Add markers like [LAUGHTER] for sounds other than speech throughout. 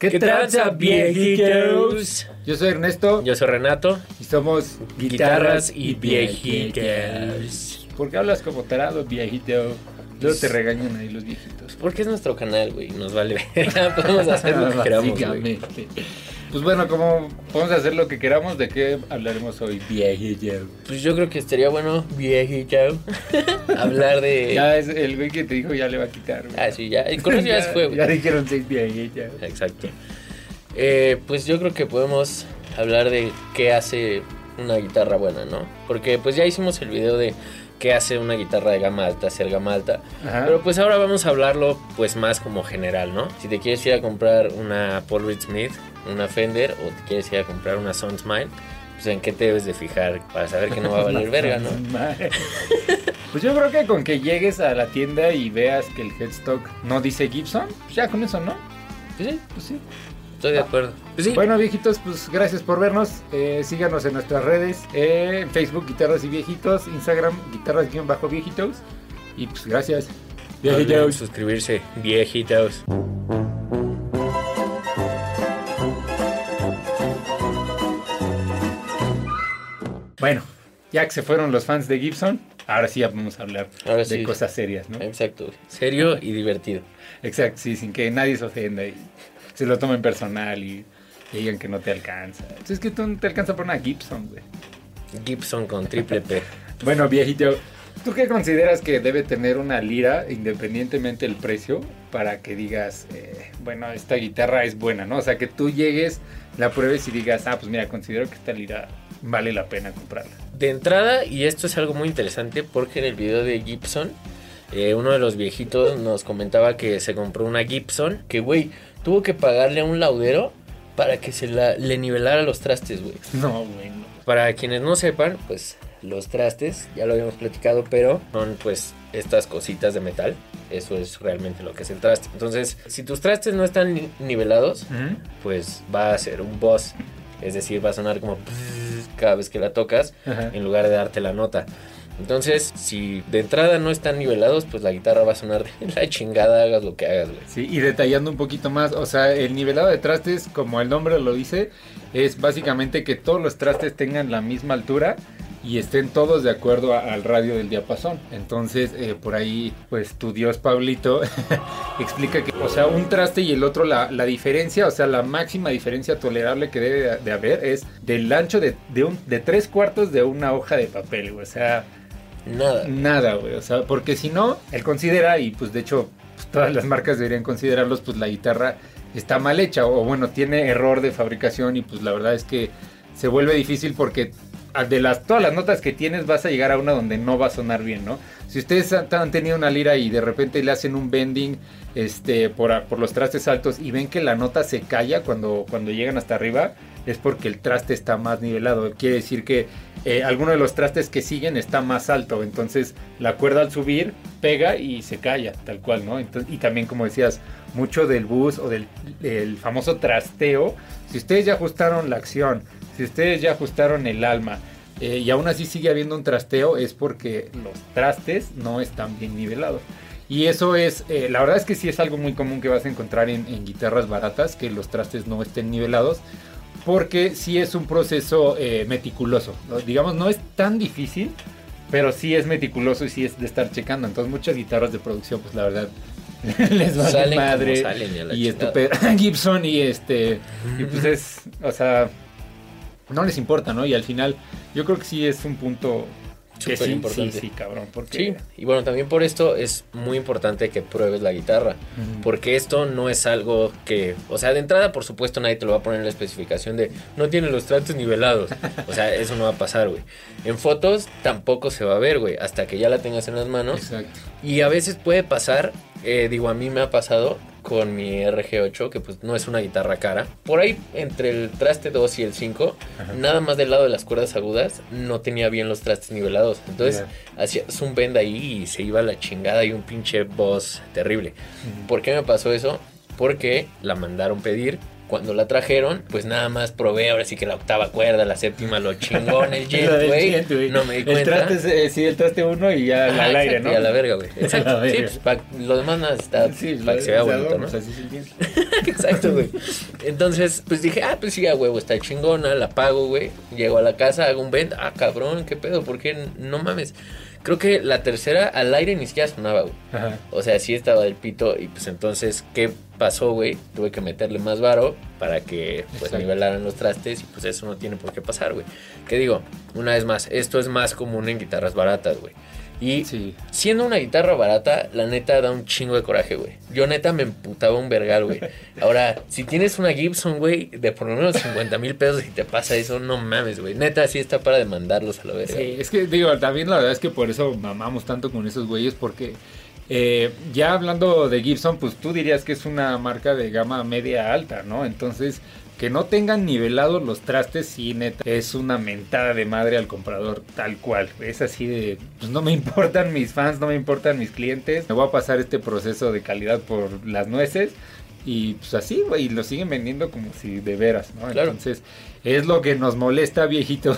¿Qué, tranza, viejitos? Yo soy Ernesto Yo soy Renato. y somos Guitarras y viejitos. ¿Por qué hablas como tarado, viejito? Luego te regañan ahí los viejitos. Porque es nuestro canal, güey. Nos vale ver. [LAUGHS] Podemos hacer lo que queramos, güey. Básicamente. Pues bueno, como podemos hacer lo que queramos, ¿de qué hablaremos hoy, viejito? Pues yo creo que estaría bueno, viejito, [LAUGHS] hablar de. [LAUGHS] Ya es el güey que te dijo ya le va a quitar. güey. Ah, sí, ya. Con eso ya se fue, güey. Ya dijeron seis viejitos. Exacto. Eh, pues yo creo que podemos hablar de qué hace una guitarra buena, ¿no? Porque pues ya hicimos el video de qué hace una guitarra de gama alta, ser gama alta. Ajá. Pero pues ahora vamos a hablarlo pues más como general, ¿no? Si te quieres ir a comprar una Paul Reed Smith, una Fender o te quieres ir a comprar una Sound Smile, pues en qué te debes de fijar para saber que no va a valer [LAUGHS] verga, ¿no? [LAUGHS] Pues yo creo que con que llegues a la tienda y veas que el headstock no dice Gibson, pues ya con eso, ¿no? Pues sí, Pues sí. estoy de acuerdo. Pues sí, Bueno, viejitos, pues gracias por vernos. Eh, síganos en nuestras redes: eh, en Facebook, Guitarras y Viejitos, Instagram, Guitarras-Viejitos. Y pues gracias. no Viejitos. suscribirse, viejitos. Bueno, ya que se fueron los fans de Gibson, ahora sí ya vamos a hablar Ahora de sí. cosas serias, ¿no? Exacto, serio y divertido. Exacto, sí, sin que nadie se ofenda y se lo tomen personal y, y digan que no te alcanza. Es que tú no te alcanza por una Gibson, güey. Gibson con triple P. [LAUGHS] Bueno, viejito, ¿tú qué consideras que debe tener una lira, independientemente del precio, para que digas, eh, bueno, esta guitarra es buena, ¿no? O sea, que tú llegues, la pruebes y digas, ah, pues mira, considero que esta lira vale la pena comprarla. De entrada, y esto es algo muy interesante porque en el video de Gibson, eh, uno de los viejitos nos comentaba que se compró una Gibson, que güey, tuvo que pagarle a un laudero para que se la, le nivelara los trastes, güey. No, güey, no. Para quienes no sepan, pues los trastes, ya lo habíamos platicado, pero son pues estas cositas de metal. Eso es realmente lo que es el traste. Entonces, si tus trastes no están ni- nivelados, pues va a ser un boss. Es decir, va a sonar como cada vez que la tocas Ajá. en lugar de darte la nota. Entonces, si de entrada no están nivelados, pues la guitarra va a sonar de la chingada, hagas lo que hagas, güey. Sí, y detallando un poquito más, o sea, el nivelado de trastes, como el nombre lo dice, es básicamente que todos los trastes tengan la misma altura y estén todos de acuerdo al radio del diapasón. Entonces, eh, por ahí, pues tu dios Pablito [LAUGHS] explica que, o sea, un traste y el otro, la, la diferencia, o sea, la máxima diferencia tolerable que debe de, haber es del ancho de, de, un, de tres cuartos de una hoja de papel. O sea, Nada. Nada, güey. O sea, porque si no, él considera, y pues de hecho, pues, todas las marcas deberían considerarlos, pues la guitarra está mal hecha, o bueno, tiene error de fabricación, y pues la verdad es que se vuelve difícil porque de las todas las notas que tienes vas a llegar a una donde no va a sonar bien, ¿no? Si ustedes han, tenido una lira y de repente le hacen un bending este por, por los trastes altos y ven que la nota se calla cuando, cuando llegan hasta arriba, es porque el traste está más nivelado. Quiere decir que eh, alguno de los trastes que siguen está más alto. Entonces la cuerda al subir pega y se calla, tal cual, ¿no? Y también, como decías, mucho del bus o del el famoso trasteo. Si ustedes ya ajustaron la acción, si ustedes ya ajustaron el alma eh, y aún así sigue habiendo un trasteo, es porque los trastes no están bien nivelados. Y eso es, eh, la verdad es que sí es algo muy común que vas a encontrar en, en guitarras baratas, que los trastes no estén nivelados porque sí es un proceso eh, meticuloso. ¿no? Digamos, no es tan difícil, pero sí es meticuloso y sí es de estar checando. Entonces, muchas guitarras de producción, pues la verdad, [LAUGHS] les vale Salen como madre. salen y a la y chingada. estupendo. [LAUGHS] Gibson y este. Y pues es, o sea, no les importa, ¿no? Y al final, yo creo que sí es un punto Súper sí, sí, importante. sí, cabrón. Porque, Sí, y bueno, también por esto es muy importante que pruebes la guitarra. Porque esto no es algo que, o sea, de entrada, por supuesto, nadie te lo va a poner en la especificación de no tiene los trastes nivelados. O sea, eso no va a pasar, güey. En fotos tampoco se va a ver, güey, hasta que ya la tengas en las manos. Exacto. Y a veces puede pasar, eh, digo, a mí me ha pasado con mi RG8, que pues no es una guitarra cara. Por ahí, entre el traste 2 y el 5, Ajá. nada más del lado de las cuerdas agudas, no tenía bien los trastes nivelados. Entonces, hacías un bend ahí y se iba la chingada y un pinche boss terrible. ¿Por qué me pasó eso? Porque la mandaron pedir cuando la trajeron, pues nada más probé ahora sí que la octava cuerda, la séptima, lo chingón, el [LAUGHS] jet, güey. No me di El cuenta. traste, es, eh, sí, el traste uno y ya Ajá, al aire, exacto, ¿no? Y a la verga, güey. [LAUGHS] Exacto. la Sí, verga. pues, pa- lo demás nada está Sí, para que se vea bonito, ¿no? así el. [LAUGHS] Exacto, güey. Entonces, pues dije, ah, pues sí, a huevo, está chingona, la pago, güey. Llego a la casa, hago un vent, ah, cabrón, qué pedo, ¿por qué? No mames. Creo que la tercera al aire ni siquiera sonaba, güey. Ajá. O sea, sí estaba del pito y pues entonces, ¿qué pasó, güey? Tuve que meterle más varo para que pues Exacto. nivelaran los trastes y pues eso no tiene por qué pasar, güey. ¿Qué digo? Una vez más, esto es más común en guitarras baratas, güey. Y Sí. siendo una guitarra barata, la neta da un chingo de coraje, güey. Yo neta me emputaba un vergal, güey. [LAUGHS] Ahora, si tienes una Gibson, güey, de por lo menos 50 mil pesos y te pasa eso, no mames, güey. Neta, sí está para demandarlos a la verga. Sí, es que digo, también la verdad es que por eso mamamos tanto con esos güeyes, porque eh, ya hablando de Gibson, pues tú dirías que es una marca de gama media alta, ¿no? Entonces, que no tengan nivelados los trastes, sí, neta, es una mentada de madre al comprador, tal cual. Es así de, pues no me [LAUGHS] importan mis fans, no me importan mis clientes, me voy a pasar este proceso de calidad por las nueces. Y pues así, güey, lo siguen vendiendo como si de veras, ¿no? Claro. Entonces, es lo que nos molesta, viejitos.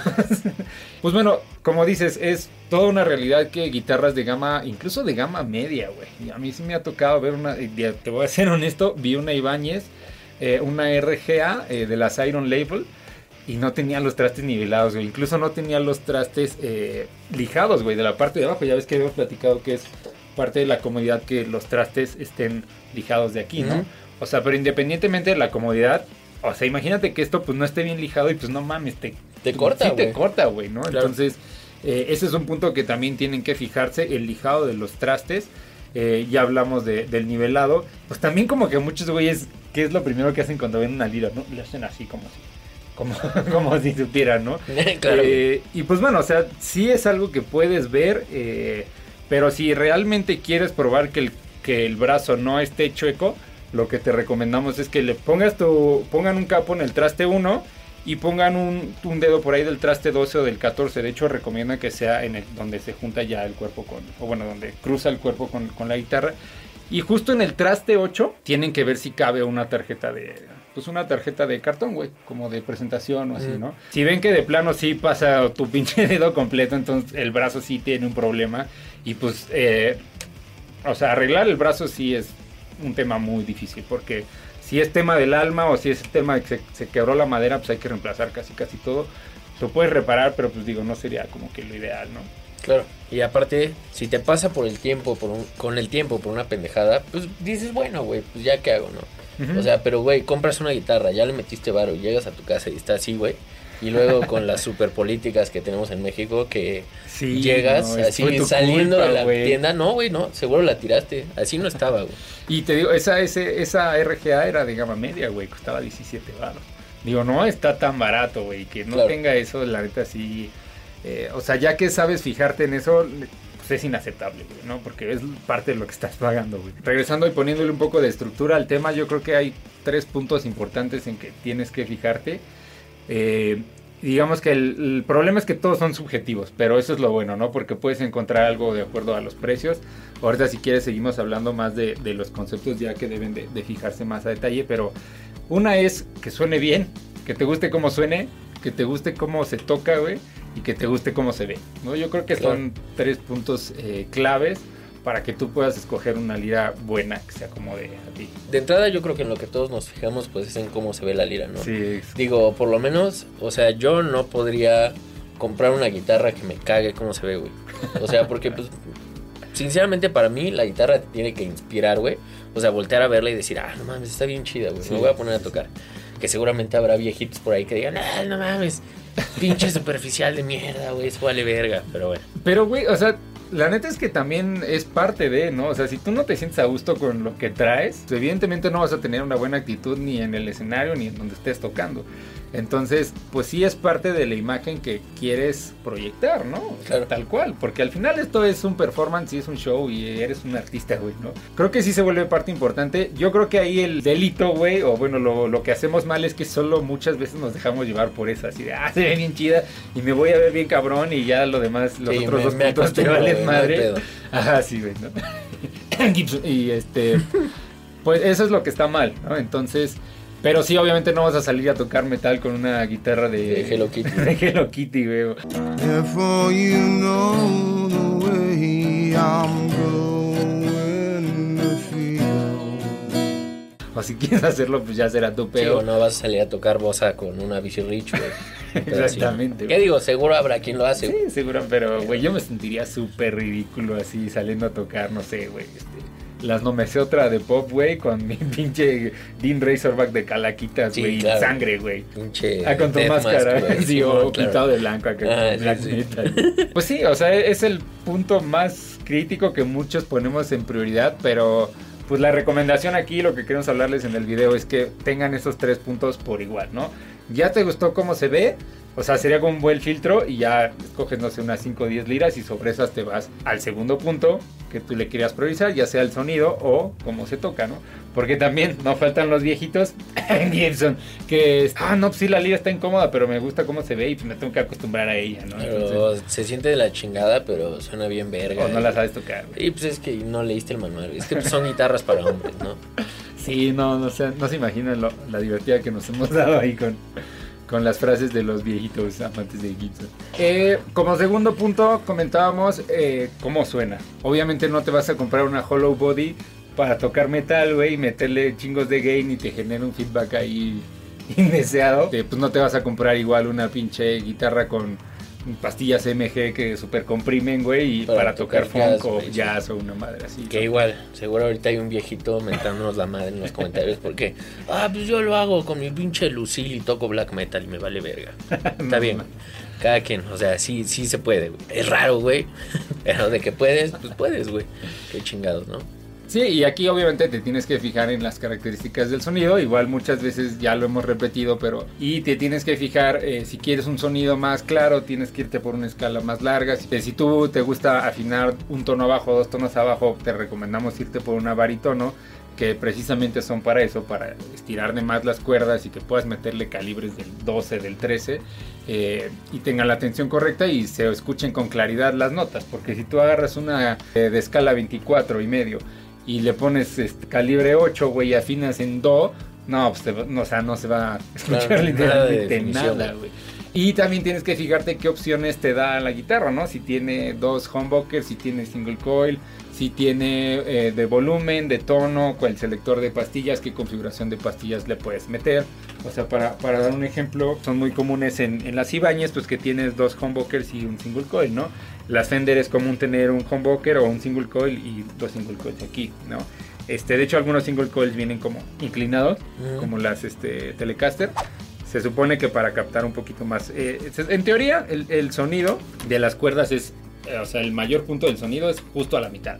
[LAUGHS] pues bueno, como dices, es toda una realidad que guitarras de gama, incluso de gama media, güey. A mí sí me ha tocado ver una, te voy a ser honesto, vi una Ibáñez, eh, una RGA eh, de las Iron Label. Y no tenía los trastes nivelados, güey. Incluso no tenía los trastes eh, lijados, güey, de la parte de abajo. Ya ves que habíamos platicado que es parte de la comodidad que los trastes estén lijados de aquí, ¿no? O sea, pero independientemente de la comodidad, o sea, imagínate que esto pues no esté bien lijado y pues no mames, te, Te corta, sí te güey. corta, güey, ¿no? Claro. Entonces, eh, ese es un punto que también tienen que fijarse, el lijado de los trastes. Eh, ya hablamos de- del nivelado. Pues también como que muchos güeyes, ¿qué es lo primero que hacen cuando ven una lira, no? Le hacen así como si, como, [LAUGHS] como si supieran, ¿no? [LAUGHS] claro. Eh, y pues bueno, o sea, sí es algo que puedes ver, eh, pero si realmente quieres probar que el, que el brazo no esté chueco, lo que te recomendamos es que le pongas tu, pongan un capo en el traste 1 y pongan un, un dedo por ahí del traste 12 o del 14. De hecho, recomiendan que sea en el donde se junta ya el cuerpo con, o bueno, donde cruza el cuerpo con, con la guitarra. Y justo en el traste 8 tienen que ver si cabe una tarjeta de, pues una tarjeta de cartón, güey, como de presentación o así, Mm. ¿no? Si ven que de plano sí pasa tu [LAUGHS] pinche dedo completo, entonces el brazo sí tiene un problema y pues, eh, o sea, arreglar el brazo sí es un tema muy difícil porque si es tema del alma o si es tema de que se, se quebró la madera, pues hay que reemplazar casi casi todo. Lo puedes reparar, pero pues digo, no sería como que lo ideal, ¿no? Claro. Y aparte, si te pasa por el tiempo, por un, con el tiempo, por una pendejada, pues dices, bueno, güey, pues ya qué hago, ¿no? O sea, pero güey, compras una guitarra, ya le metiste varo, llegas a tu casa y está así, güey. Y luego [LAUGHS] con las super políticas que tenemos en México, que Sí, llegas no, así saliendo culpa, de la tienda, no, güey, no, seguro la tiraste. Así no estaba, güey. Y te digo, esa, ese, esa RGA era de gama media, güey, costaba 17 baros. Digo, no está tan barato, güey, que no Claro. tenga eso, la neta sí. Eh, o sea, ya que sabes fijarte en eso, pues es inaceptable, güey, ¿no? Porque es parte de lo que estás pagando, güey. Regresando y poniéndole un poco de estructura al tema, yo creo que hay tres puntos importantes en que tienes que fijarte. Eh, digamos que el, el problema es que todos son subjetivos, pero eso es lo bueno, ¿no? Porque puedes encontrar algo de acuerdo a los precios. Ahorita si quieres seguimos hablando más de, de los conceptos ya que deben de, de fijarse más a detalle, pero una es que suene bien, que te guste cómo suene, que te guste cómo se toca, güey, y que te guste cómo se ve, ¿no? Yo creo que Claro. son tres puntos eh, claves para que tú puedas escoger una lira buena que se acomode a ti. De entrada, yo creo que en lo que todos nos fijamos, pues es en cómo se ve la lira, ¿no? Sí, Digo, por lo menos, o sea, yo no podría comprar una guitarra que me cague cómo se ve, güey. O sea, porque, pues, sinceramente para mí la guitarra te tiene que inspirar, güey. O sea, voltear a verla y decir, ah, no mames, está bien chida, güey. Sí, me voy a sí, poner a sí, tocar. Que seguramente habrá viejitos por ahí que digan, ah, no mames, pinche superficial de mierda, güey, eso vale verga. Pero bueno, Pero, güey, o sea, la neta es que también es parte de, ¿no? O sea, si tú no te sientes a gusto con lo que traes, evidentemente no vas a tener una buena actitud ni en el escenario ni en donde estés tocando. Entonces, pues sí es parte de la imagen que quieres proyectar, ¿no? O sea, Claro. Tal cual, porque al final esto es un performance y es un show y eres un artista, güey, ¿no? Creo que sí se vuelve parte importante. Yo creo que ahí el delito, güey, o bueno, lo, lo que hacemos mal es que solo muchas veces nos dejamos llevar por eso, así de, ah, se ve bien chida y me voy a ver bien cabrón y ya lo demás, los Sí, otros me- dos me puntos te valen madre. [LAUGHS] Ajá, sí, güey, ¿no? [LAUGHS] Y este, pues eso es lo que está mal, ¿no? Entonces, Pero sí, obviamente no vas a salir a tocar metal con una guitarra de, De Hello Kitty. [LAUGHS] de Hello Kitty, güey. Therefore, you know the way I'm going to feel. O si quieres hacerlo, pues ya será tu Sí, peor. o no vas a salir a tocar bosa con una bici rich, güey. [LAUGHS] Sí. Exactamente, ¿Qué digo? Seguro habrá quien lo hace. Sí, seguro, pero, güey, yo me sentiría súper ridículo así saliendo a tocar, no sé, güey, las no me sé otra de pop, güey, con mi [LAUGHS] pinche Dean Razorback de calaquitas, Sí, güey, claro. sangre, güey. Pinche. Ah, con tu máscara, mask, [LAUGHS] sí, o claro. pintado de blanco acá Ah, con sí, black sí. metal. Pues sí, o sea, es el punto más crítico que muchos ponemos en prioridad, pero pues la recomendación aquí, lo que queremos hablarles en el video es que tengan esos tres puntos por igual, ¿no? ¿Ya te gustó cómo se ve? O sea, sería con un buen filtro y ya escoges, no sé, unas 5 o 10 liras y sobre esas te vas al segundo punto que tú le querías priorizar, ya sea el sonido o cómo se toca, ¿no? Porque también no faltan los viejitos [LAUGHS] Gibson que, ah, no, pues sí, la lira está incómoda, pero me gusta cómo se ve y me tengo que acostumbrar a ella, ¿no? Entonces, se siente de la chingada, pero suena bien verga. o no la sabes tocar. Y pues es que no leíste el manual. Es que pues, son guitarras para hombres, ¿no? Sí, no, no, se, no se imaginan lo- la divertida que nos hemos dado ahí con, con las frases de los viejitos amantes de Gibson. Eh, como segundo punto, comentábamos eh, cómo suena. Obviamente no te vas a comprar una hollow body para tocar metal, güey, y meterle chingos de gain y te genera un feedback ahí [LAUGHS] indeseado. Pues no te vas a comprar igual una pinche guitarra con pastillas MG que super comprimen, güey, y Para para, tocar, tocar jazz, funk o jazz o una madre así. Que igual, seguro ahorita hay un viejito mentándonos la madre en los comentarios porque, ah, pues yo lo hago con mi pinche Lucille y toco black metal y me vale verga. [LAUGHS] Está bien. Cada quien, o sea, sí, sí se puede, güey. Es raro, güey. [LAUGHS] Pero de que puedes, pues puedes, güey. Qué chingados, ¿no? Sí, y aquí obviamente te tienes que fijar en las características del sonido. Igual muchas veces ya lo hemos repetido, pero... Y te tienes que fijar eh, si quieres un sonido más claro, tienes que irte por una escala más larga. Si, si tú te gusta afinar un tono abajo, dos tonos abajo, te recomendamos irte por una baritono, que precisamente son para eso, para estirar de más las cuerdas y que puedas meterle calibres del 12, del 13 eh, y tengan la tensión correcta y se escuchen con claridad las notas. Porque si tú agarras una eh, de escala 24 y medio y le pones este, calibre 8, güey, y afinas en do, no, pues te no, o sea, no se va a [LAUGHS] escuchar Claro, literalmente nada, güey. Y también tienes que fijarte qué opciones te da la guitarra, ¿no? Si tiene dos humbuckers, si tiene single coil, si tiene eh, de volumen, de tono, con el selector de pastillas, qué configuración de pastillas le puedes meter. O sea, para, para dar un ejemplo, son muy comunes en, en las Ibañez, pues que tienes dos humbuckers y un single coil, ¿no? Las Fender es común tener un humbucker o un single coil y dos single coils aquí, ¿no? Este, de hecho, algunos single coils vienen como inclinados, Ujú. como las este, Telecaster. Se supone que para captar un poquito más. eh, en teoría, el, el sonido de las cuerdas es. Eh, o sea, el mayor punto del sonido es justo a la mitad.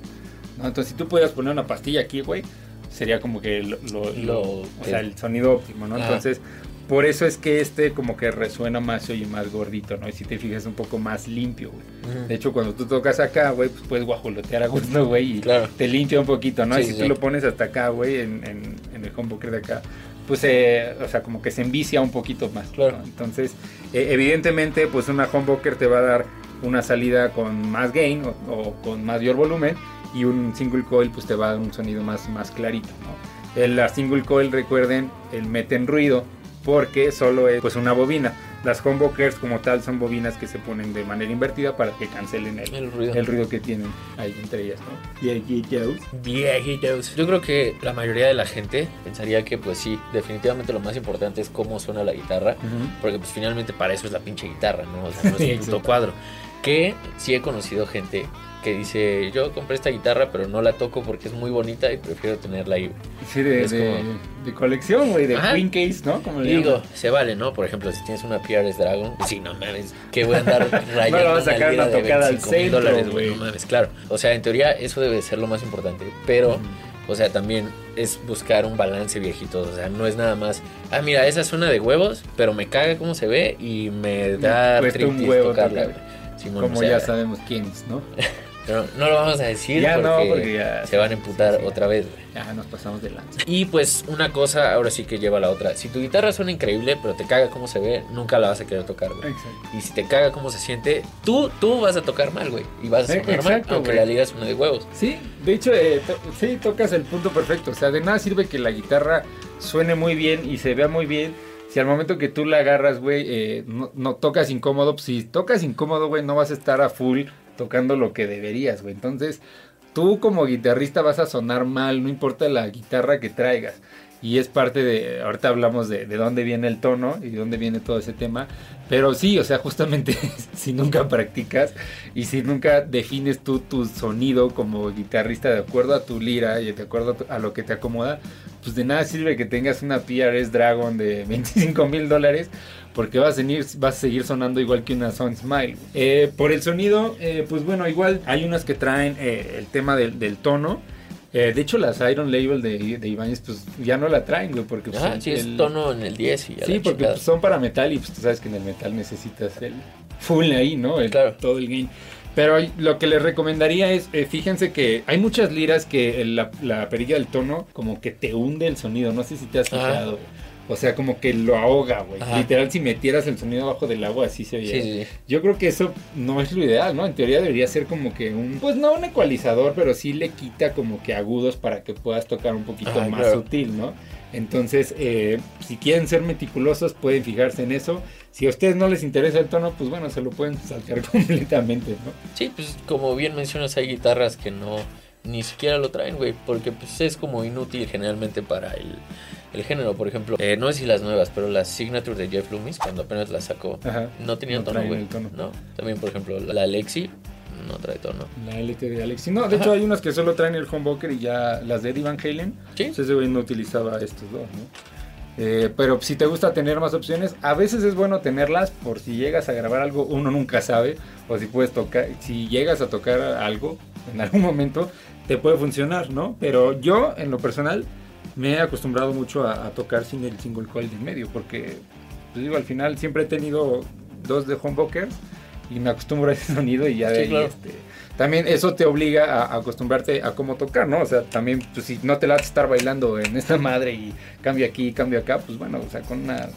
¿no? Entonces, si tú pudieras poner una pastilla aquí, güey, sería como que lo, lo- Lo- o sea, el sonido óptimo, ¿no? Ajá. Entonces, por eso es que este como que resuena más y más gordito, ¿no? Y si te fijas, un poco más limpio, güey. Ujú. De hecho, cuando tú tocas acá, güey, pues puedes guajolotear a gusto, güey, y Claro. te limpia un poquito, ¿no? Sí, y si sí, tú lo pones hasta acá, güey, en, en, en el humbucker de acá, pues, eh, o sea, como que se envicia un poquito más. Claro. ¿no? Entonces, eh, evidentemente, pues una humbucker te va a dar una salida con más gain o, o con mayor volumen y un single coil, pues te va a dar un sonido más, más clarito, ¿no? El, la single coil, recuerden, el meten ruido porque solo es pues una bobina. Las humbuckers como tal son bobinas que se ponen de manera invertida para que cancelen el, El ruido. el ruido que tienen ahí entre ellas, ¿no? Viejitos. Viejitos. Yo creo que la mayoría de la gente pensaría que, pues sí, definitivamente lo más importante es cómo suena la guitarra. Porque, pues finalmente para eso es la pinche guitarra, ¿no? O sea, no es [LAUGHS] un puto cuadro. Que sí he conocido gente que dice: Yo compré esta guitarra, pero no la toco porque es muy bonita y prefiero tenerla ahí. Sí, de, Es de- como- de colección, güey, de Ajá. Queen Case, ¿no? Como le digo, se vale, ¿no? Por ejemplo, si tienes una PRS Dragon, sí, no mames, que voy a andar rayando [LAUGHS] No la vas a sacar una de tocada al 25 mil centro, dólares, güey. No mames, claro. O sea, en teoría eso debe de ser lo más importante, pero... Ujú. O sea, también es buscar un balance viejito. O sea, no es nada más. Ah, mira, esa suena de huevos, pero me caga cómo se ve y me da un huevo tocarla. tocar. Simón, Como o sea, ya sabemos quiénes, ¿no? [LAUGHS] pero no lo vamos a decir Ya porque, no, porque ya- se van a emputar sí. otra vez. Ya nos pasamos de lanza. Y pues una cosa ahora sí que lleva a la otra. Si tu guitarra suena increíble, pero te caga cómo se ve, nunca la vas a querer tocar, güey. Exacto. Y si te caga cómo se siente, tú, tú vas a tocar mal, güey. Y vas a Eh, sonar mal, exacto, aunque güey. la liga suene de huevos. Sí, de hecho, eh, to- sí, tocas el punto perfecto. O sea, de nada sirve que la guitarra suene muy bien y se vea muy bien, si al momento que tú la agarras, güey, eh, no, tocas incómodo, pues si tocas incómodo, güey, no vas a estar a full tocando lo que deberías, güey. Entonces, tú como guitarrista vas a sonar mal, no importa la guitarra que traigas. Y es parte de, ahorita hablamos de, de dónde viene el tono y de dónde viene todo ese tema. Pero sí, o sea, justamente [LAUGHS] si nunca practicas y si nunca defines tú tu sonido como guitarrista de acuerdo a tu lira y de acuerdo a lo que te acomoda, pues de nada sirve que tengas una PRS Dragon de [LAUGHS] 25 mil dólares porque vas a, seguir, vas a seguir sonando igual que una Sound Smile. Eh, por el sonido, eh, pues bueno, igual hay unas que traen eh, el tema del, del tono. De hecho, las Iron Label de, de Ibáñez, pues ya no la traen, güey, porque pues, Ah, el- sí, es tono en el 10 y ya Sí, porque pues, son para metal y pues tú sabes que en el metal necesitas el full ahí, ¿no? El- Claro. Todo el gain. Pero lo que les recomendaría es, eh, fíjense que hay muchas liras que la, la perilla del tono como que te hunde el sonido, no sé si te has fijado. O sea, como que lo ahoga, güey. Literal, si metieras el sonido abajo del agua, así se oye. Sí, sí, sí. Yo creo que eso no es lo ideal, ¿no? En teoría debería ser como que un, pues no un ecualizador, pero sí le quita como que agudos para que puedas tocar un poquito Ajá, más claro. sutil, ¿no? Entonces, eh, si quieren ser meticulosos, pueden fijarse en eso. Si a ustedes no les interesa el tono, pues bueno, se lo pueden saltar [LAUGHS] completamente, ¿no? Sí, pues como bien mencionas, hay guitarras que no ni siquiera lo traen, güey, porque pues es como inútil generalmente para el, el género. Por ejemplo, eh, no sé si las nuevas, pero las Signature de Jeff Loomis, cuando apenas las sacó, Ajá. no tenían No tono, güey. No, también por ejemplo la Alexi no trae tono. La LT de Alex. No, de hecho hay unas que solo traen el humbucker y ya las de Eddie Van Halen. Sí. Pues ese güey no utilizaba estos dos, ¿no? Eh, pero si te gusta tener más opciones, a veces es bueno tenerlas por si llegas a grabar algo, uno nunca sabe, o si puedes tocar, si llegas a tocar algo en algún momento, te puede funcionar, ¿no? Pero yo, en lo personal, me he acostumbrado mucho a, a tocar sin el single coil de en medio, porque, pues digo, al final siempre he tenido dos de humbuckers y me acostumbro a ese sonido y ya de Sí, ahí, claro. este, también eso te obliga a, acostumbrarte a cómo tocar, ¿no? O sea, también, pues si no te la vas a estar bailando en esta madre y cambia aquí, cambia acá, pues bueno, o sea, con una,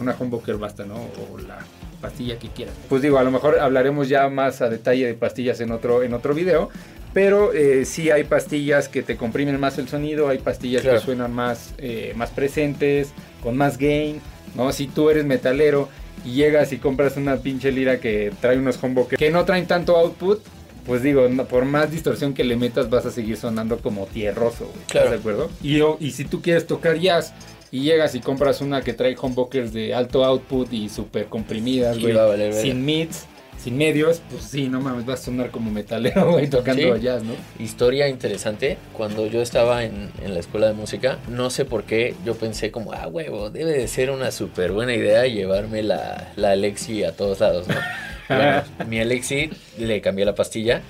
una humbucker basta, ¿no? O la pastilla que quieras. Pues digo, a lo mejor hablaremos ya más a detalle de pastillas en otro, en otro video. Pero eh, sí hay pastillas que te comprimen más el sonido, hay pastillas Claro. que suenan más, eh, más presentes, con más gain, ¿no? Si tú eres metalero y llegas y compras una pinche lira que trae unos humbuckers que no traen tanto output, pues digo, no- por más distorsión que le metas vas a seguir sonando como tierroso, güey. ¿Estás Claro. de acuerdo? Y, y si tú quieres tocar jazz y llegas y compras una que trae humbuckers de alto output y súper comprimidas, güey, sin mids, sin medios, pues sí, no mames, vas a sonar como metalero, [LAUGHS] güey, tocando Sí. jazz, ¿no? Historia interesante, cuando yo estaba en, en la escuela de música, no sé por qué, yo pensé como, ah, huevo, debe de ser una súper buena idea llevarme la, la Alexi a todos lados, ¿no? [LAUGHS] Bueno, mi Alexi le cambié la pastilla,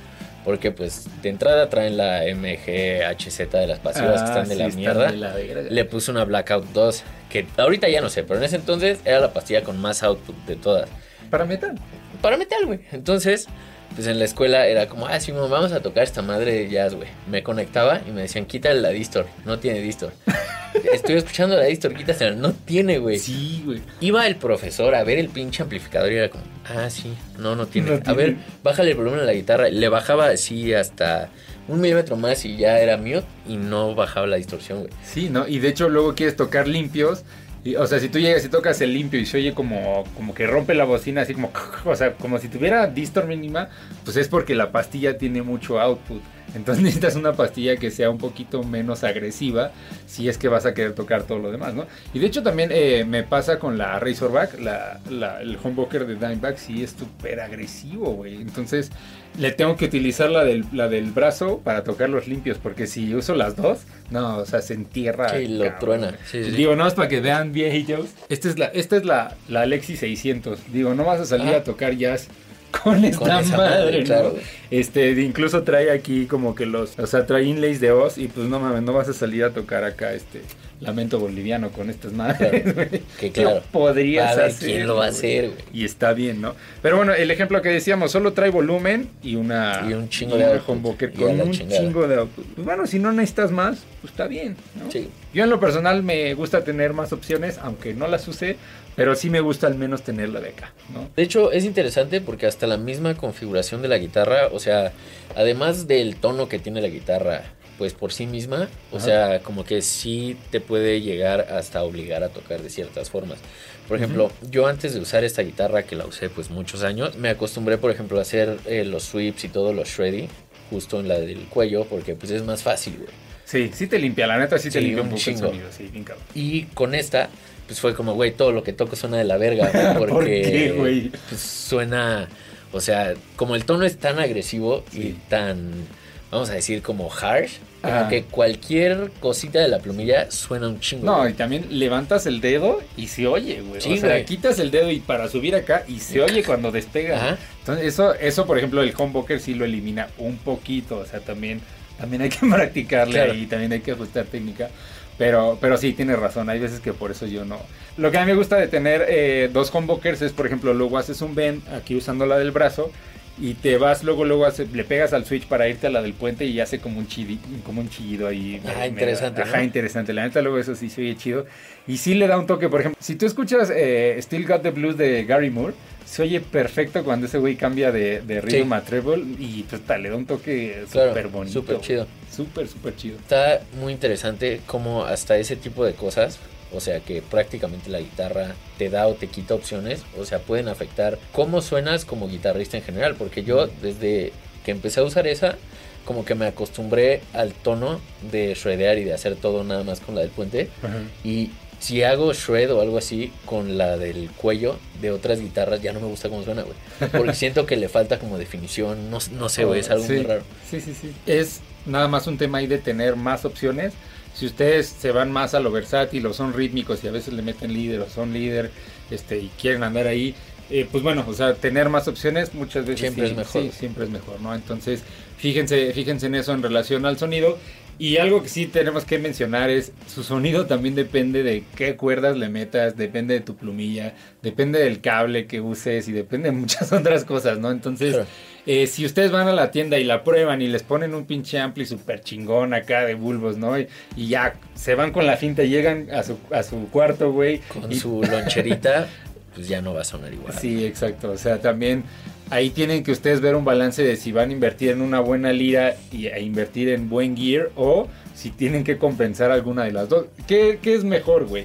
porque pues de entrada traen la MGHZ de las pasivas que están de Ah, la sí, mierda. de la. Le puse una Blackout 2, que ahorita ya no sé, pero en ese entonces era la pastilla con más output de todas. Para metal. Para metal, güey. Entonces, pues en la escuela era como, ah, sí, vamos a tocar esta madre de jazz, güey. Me conectaba y me decían, quítale la distor, no tiene distor. [LAUGHS] Estoy escuchando la distor, quítasela, no tiene, güey. Sí, güey. Iba el profesor a ver el pinche amplificador y era como, ah, sí, no, no tiene. No A tiene. ver, bájale el volumen a la guitarra. Le bajaba así hasta un milímetro más y ya era mute y no bajaba la distorsión, güey. Sí, ¿no? Y de hecho luego quieres tocar limpios. Y, o sea, si tú llegas y tocas el limpio y se oye como, como que rompe la bocina, así como, [LAUGHS] o sea, como si tuviera distor mínima, pues es porque la pastilla tiene mucho output. Entonces [LAUGHS] necesitas una pastilla que sea un poquito menos agresiva si es que vas a querer tocar todo lo demás, ¿no? Y de hecho también eh, me pasa con la Razorback, la, la- el humbucker de Dimeback, sí es súper agresivo, güey. Entonces le tengo que utilizar la del, la del brazo para tocar los limpios, porque si uso las dos, no, o sea, se entierra. Sí, lo truena. Sí, sí, sí. Digo, no es para que vean viejitos. Esta es la, esta es la, la Alexi 600. Digo, no vas a salir a tocar jazz con esta esa madre, madre, ¿no? claro. Este, incluso trae aquí como que los, o sea, trae inlays de Oz y pues no mames, no vas a salir a tocar acá este lamento boliviano con estas madres, güey. Que claro. Podrías A ver hacer. quién lo va a hacer, güey. Y está bien, ¿no? Pero bueno, el ejemplo que decíamos, solo trae volumen y una Y un chingo de humbucker con un chingada. chingo de. Pues bueno, si no necesitas más, pues está bien, ¿no? Sí. Yo en lo personal me gusta tener más opciones, aunque no las use, pero sí me gusta al menos tenerla de acá, ¿no? De hecho, es interesante porque hasta la misma configuración de la guitarra, o sea, además del tono que tiene la guitarra pues por sí misma, o Ajá. sea, como que sí te puede llegar hasta obligar a tocar de ciertas formas. Por ejemplo, yo antes de usar esta guitarra, que la usé pues muchos años, me acostumbré, por ejemplo, a hacer eh, los sweeps y todo los shreddy, justo en la del cuello, porque pues es más fácil, güey. Sí, sí te limpia, la neta sí te limpia un poco el sonido, sí, bien cabrón. Y con esta, pues fue como, güey, todo lo que toco suena de la verga, [LAUGHS] porque ¿Por qué, güey? pues, suena, o sea, como el tono es tan agresivo Sí. y tan, vamos a decir, como harsh, como que cualquier cosita de la plumilla suena un chingo. No, y también levantas el dedo y se oye, güey. Sí, o sea, quitas el dedo y para subir acá y se oye cuando despega. Ajá. Entonces, eso, eso, por ejemplo, el humbucker sí lo elimina un poquito. O sea, también, también hay que [LAUGHS] practicarle Claro. ahí, también hay que ajustar técnica. Pero, pero sí, tienes razón. Hay veces que por eso yo no. Lo que a mí me gusta de tener eh, dos humbuckers es, por ejemplo, luego haces un bend aquí usando la del brazo. Y te vas, luego, luego hace- le pegas al switch para irte a la del puente y hace como un, chidi- como un chillido ahí. Ajá, Me- interesante, Ajá, interesante. La neta, luego eso sí se oye chido. Y sí le da un toque, por ejemplo, si tú escuchas eh, Still Got the Blues de Gary Moore, se oye perfecto cuando ese güey cambia de, de rhythm Sí. a treble y pues ta, le da un toque Claro, súper bonito. súper chido. Súper, súper chido. Está muy interesante cómo hasta ese tipo de cosas, o sea que prácticamente la guitarra te da o te quita opciones, o sea, pueden afectar cómo suenas como guitarrista en general, porque yo desde que empecé a usar esa, como que me acostumbré al tono de shredear y de hacer todo nada más con la del puente, y si hago shred o algo así con la del cuello de otras guitarras, ya no me gusta cómo suena, güey. Porque siento que le falta como definición, no, no sé, güey, es algo sí, muy raro. Sí, sí, sí. Es nada más un tema ahí de tener más opciones. Si ustedes se van más a lo versátil o son rítmicos y a veces le meten líder o son líder este, y quieren andar ahí, eh, pues bueno, o sea, tener más opciones muchas veces Siempre sí, es mejor. sí, siempre es mejor, ¿no? Entonces, fíjense, fíjense en eso en relación al sonido. Y algo que sí tenemos que mencionar es, su sonido también depende de qué cuerdas le metas, depende de tu plumilla, depende del cable que uses y depende de muchas [LAUGHS] otras cosas, ¿no? Entonces, Claro. eh, si ustedes van a la tienda y la prueban y les ponen un pinche ampli super chingón acá de bulbos, ¿no? Y, y ya se van con la finta y llegan a su, a su cuarto, güey. Con y- su loncherita, pues ya no va a sonar igual. Sí, exacto. O sea, también ahí tienen que ustedes ver un balance de si van a invertir en una buena lira y a invertir en buen gear o si tienen que compensar alguna de las dos. ¿Qué, qué es mejor, güey?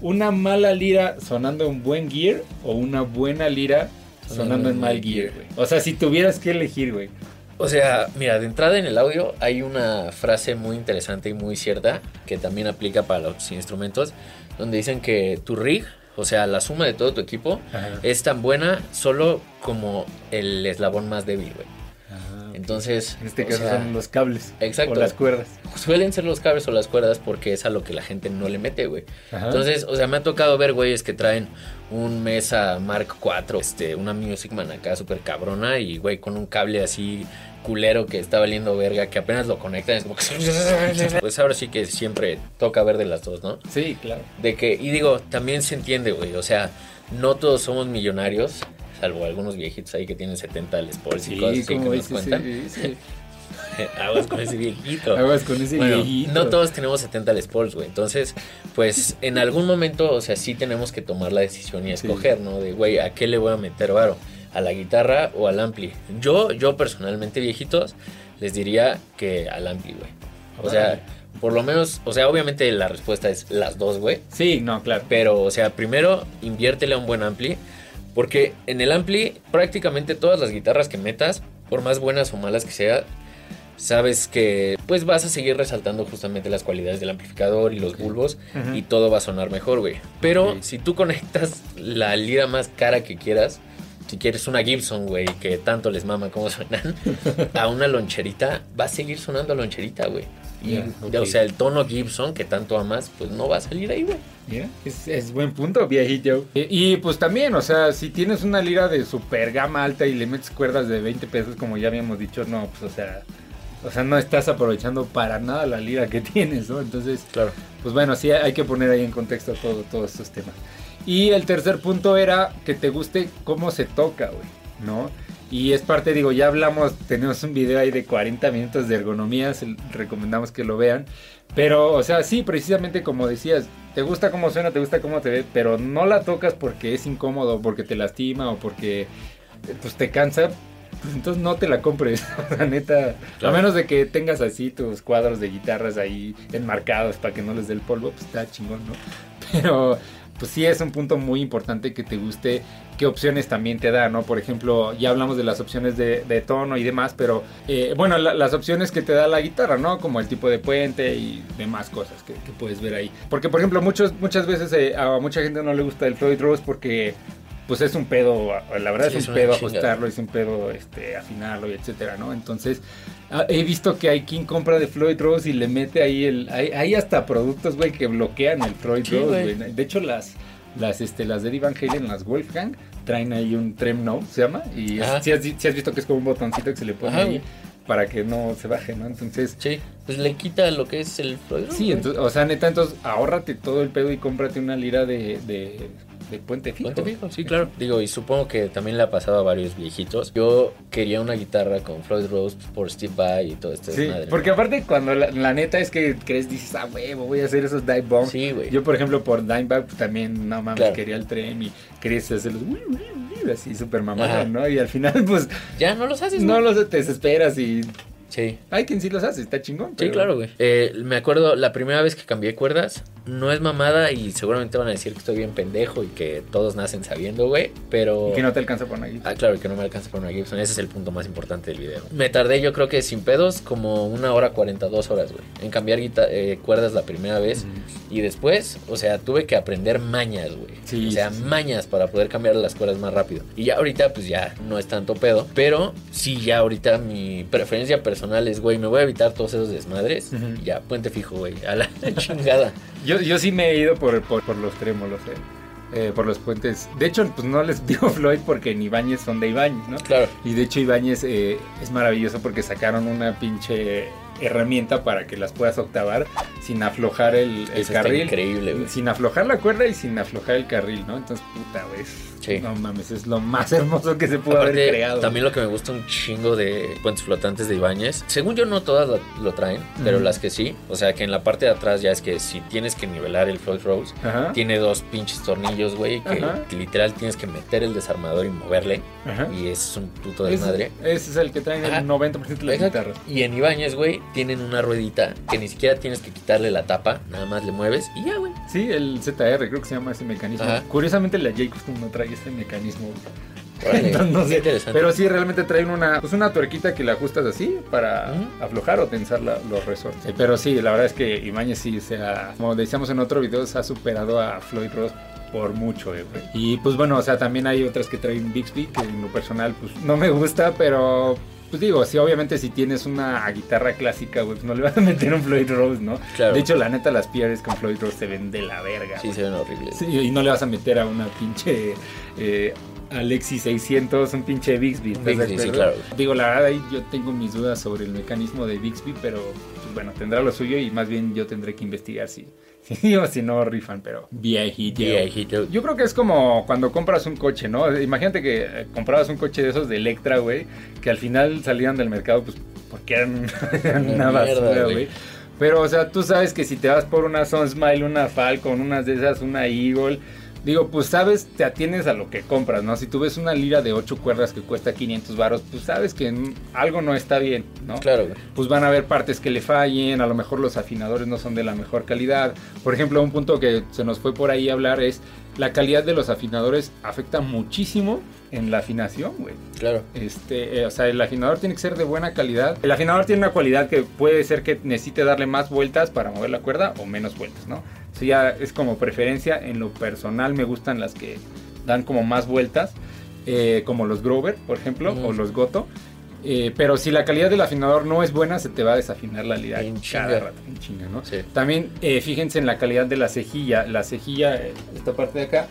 ¿Una mala lira sonando en buen gear o una buena lira sonando en mal gear, güey? O sea, si tuvieras que elegir, güey. O sea, mira, de entrada en el audio hay una frase muy interesante y muy cierta que también aplica para los instrumentos, donde dicen que tu rig, o sea, la suma de todo tu equipo, Ajá. es tan buena solo como el eslabón más débil, güey. Entonces, En este caso sea, son los cables. Exacto. O las cuerdas. suelen ser los cables o las cuerdas porque es a lo que la gente no le mete, güey. Ajá. Entonces, o sea, me ha tocado ver güeyes que traen un Mesa Mark IV, este, una Music Man acá súper cabrona y, güey, con un cable así culero que está valiendo verga, que apenas lo conectan, es como que... [LAUGHS] Pues ahora sí que siempre toca ver de las dos, ¿no? Sí, claro. De que, y digo, también se entiende, güey, o sea, no todos somos millonarios, salvo algunos viejitos ahí que tienen 70 Les Pauls y cosas así que nos cuentan. sí, sí. [LAUGHS] Aguas con ese viejito. Aguas con ese Bueno, viejito. no todos tenemos 70 Les Pauls, güey. Entonces, pues en algún momento, o sea, sí tenemos que tomar la decisión y escoger, ¿no? De, güey, ¿a qué le voy a meter varo? ¿A la guitarra o al ampli? Yo, yo personalmente, viejitos, les diría que al ampli, güey. O sea, por lo menos, o sea, obviamente la respuesta es las dos, güey. Sí, no, claro. Pero, o sea, primero inviértele a un buen ampli. Porque en el ampli, prácticamente todas las guitarras que metas, por más buenas o malas que sea, sabes que pues vas a seguir resaltando justamente las cualidades del amplificador y los bulbos y todo va a sonar mejor, güey. Pero si tú conectas la lira más cara que quieras, si quieres una Gibson, güey, que tanto les mama cómo suenan, [LAUGHS] a una loncherita, va a seguir sonando loncherita, güey. O sea, el tono Gibson que tanto amas, pues no va a salir ahí, güey. Mira, es, es buen punto, viejito. Y, y, pues también, o sea, si tienes una lira de super gama alta y le metes cuerdas de 20 pesos, como ya habíamos dicho, no, pues o sea, o sea, no estás aprovechando para nada la lira que [LAUGHS] tienes, ¿no? Entonces, Claro. pues bueno, sí hay que poner ahí en contexto todo, todos estos temas. Y el tercer punto era que te guste cómo se toca, güey, ¿no? Y es parte, digo, ya hablamos, tenemos un video ahí de 40 minutos de ergonomía, se- recomendamos que lo vean. Pero, o sea, sí, precisamente como decías, te gusta cómo suena, te gusta cómo te ve, pero no la tocas porque es incómodo, porque te lastima o porque pues te cansa. pues entonces no te la compres, [LAUGHS] la neta. Claro. A menos de que tengas así tus cuadros de guitarras ahí enmarcados para que no les dé el polvo, pues está chingón, ¿no? [LAUGHS] Pero pues sí es un punto muy importante que te guste qué opciones también te da, ¿no? Por ejemplo, ya hablamos de las opciones de, de tono y demás, pero eh, bueno, la- las opciones que te da la guitarra, ¿no? Como el tipo de puente y demás cosas que, que puedes ver ahí. Porque, por ejemplo, muchos, muchas veces eh, a mucha gente no le gusta el Floyd Rose porque pues es un pedo, la verdad Sí, es un pedo ajustarlo, es un pedo este, afinarlo y etcétera, ¿no? Entonces, ah, he visto que hay quien compra de Floyd Rose y le mete ahí el. Hay, hay hasta productos, güey, que bloquean el Floyd Sí, Rose, güey. De hecho, las. Las, este, las de Eddie Van Halen, las Wolfgang, traen ahí un Trem No, se llama. Y si has, si has visto que es como un botoncito que se le pone Ajá, ahí para que no se baje, ¿no? Entonces, Sí, pues le quita lo que es el sí, entonces, o sea, neta, entonces ahórrate todo el pedo y cómprate una lira de, de, puente fijo. Puente fijo, sí, claro. [LAUGHS] Digo, y supongo que también le ha pasado a varios viejitos. Yo quería una guitarra con Floyd Rose por Steve Vai y todo este Sí, desmadre. porque aparte cuando la, la neta es que crees, dices, ah, huevo, voy a hacer esos dive bombs. Sí, güey. Yo, por ejemplo, por Dimebag pues, también, no mames, Claro. quería el tren y quería hacerlos uy, uy, uy, así súper mamada. ¿no? Y al final, pues, Ya no los haces, no ¿no? los te desesperas y Sí. hay quien sí los hace, está chingón. Sí, pero- claro, güey. Eh, me acuerdo la primera vez que cambié cuerdas, no es mamada y seguramente van a decir que estoy bien pendejo y que todos nacen sabiendo, güey, pero... Y que no te alcanza por nadie. Ah, claro, que no me alcanza por una Gibson. Ese es el punto más importante del video. Me tardé, yo creo que sin pedos, como una hora 42 horas, güey. En cambiar eh, cuerdas la primera vez. Y después, o sea, tuve que aprender mañas, güey. Sí, o sea, sí, sí. mañas para poder cambiar las cuerdas más rápido. Y ya ahorita, pues ya no es tanto pedo. Pero sí, ya ahorita mi preferencia personal es, güey, me voy a evitar todos esos desmadres. Y ya, puente fijo, güey. A la [LAUGHS] chingada. Yo, yo sí me he ido por, por, por los trémolos, eh. Eh, por los puentes. De hecho, pues no les [LAUGHS] digo Floyd porque en Ibáñez son de Ibáñez, ¿no? Claro. Y de hecho Ibáñez eh, es maravilloso porque sacaron una pinche herramienta para que las puedas octavar sin aflojar el, el Eso está carril. increíble, güey. Sin aflojar la cuerda y sin aflojar el carril, ¿no? Entonces, puta, güey. Sí. No mames, es lo más [LAUGHS] hermoso que se pudo haber creado. también lo que me gusta un chingo de puentes flotantes de Ibáñez. Según yo, no todas lo, lo traen, pero las que sí. O sea, que en la parte de atrás ya es que si tienes que nivelar el Floyd Rose, Ajá. tiene dos pinches tornillos, güey, que, literal tienes que meter el desarmador y moverle. Ajá. Y es un puto Ese, desmadre. ese es el que traen Ajá. el 90% de las guitarras. Y en Ibáñez, güey, tienen una ruedita que ni siquiera tienes que quitarle la tapa, nada más le mueves y ya, güey. Sí, el ZR, creo que se llama ese mecanismo. Curiosamente, la J Custom no trae este mecanismo. Órale, [LAUGHS] Entonces. Pero sí, realmente traen una, pues una tuerquita que la ajustas así para aflojar o tensar la- los resortes. Eh, Pero sí, la verdad es que Ibañez sí se ha, como decíamos en otro video, se ha superado a Floyd Ross por mucho, eh, güey. Y pues bueno, o sea, también hay otras que traen Bixby, que en lo personal, pues no me gusta, pero... Pues digo, sí, obviamente si tienes una guitarra clásica, güey, pues no le vas a meter un Floyd Rose, ¿no? Claro. De hecho, la neta, las PRs con Floyd Rose se ven de la verga. Sí, se ven horribles. Sí, y no le vas a meter a una pinche eh, Alexi 600, un pinche Bixby. ¿estás de Bixby, sí, claro. Digo, la verdad, ahí yo tengo mis dudas sobre el mecanismo de Bixby, pero pues, bueno, tendrá lo suyo y más bien yo tendré que investigar si, si [LAUGHS] o si no rifan, pero viejito. Viejito. Yo creo que es como cuando compras un coche, ¿no? Imagínate que eh, comprabas un coche de esos de Electra, güey, que al final salían del mercado, pues, porque eran, [LAUGHS] una basura, güey. Pero, o sea, tú sabes que si te vas por una Sunsmile, una Falcon, unas de esas, una Eagle, digo, pues sabes, te atienes a lo que compras, ¿no? Si tú ves una lira de 8 cuerdas que cuesta 500 varos, pues sabes que algo no está bien, ¿no? Claro, güey. pues van a haber partes que le fallen, a lo mejor los afinadores no son de la mejor calidad. Por ejemplo, un punto que se nos fue por ahí a hablar es la calidad de los afinadores afecta muchísimo en la afinación, güey. Claro. Este, eh, o sea, el afinador tiene que ser de buena calidad. El afinador tiene una cualidad que puede ser que necesite darle más vueltas para mover la cuerda o menos vueltas, ¿no? Eso ya es como preferencia. En lo personal me gustan las que dan como más vueltas, eh, como los Grover, por ejemplo, o los Goto. Eh, pero si la calidad del afinador no es buena, se te va a desafinar la lira En cada rato. En chinga, ¿no? Sí. También eh, fíjense en la calidad de la cejilla. La cejilla, esta parte de acá,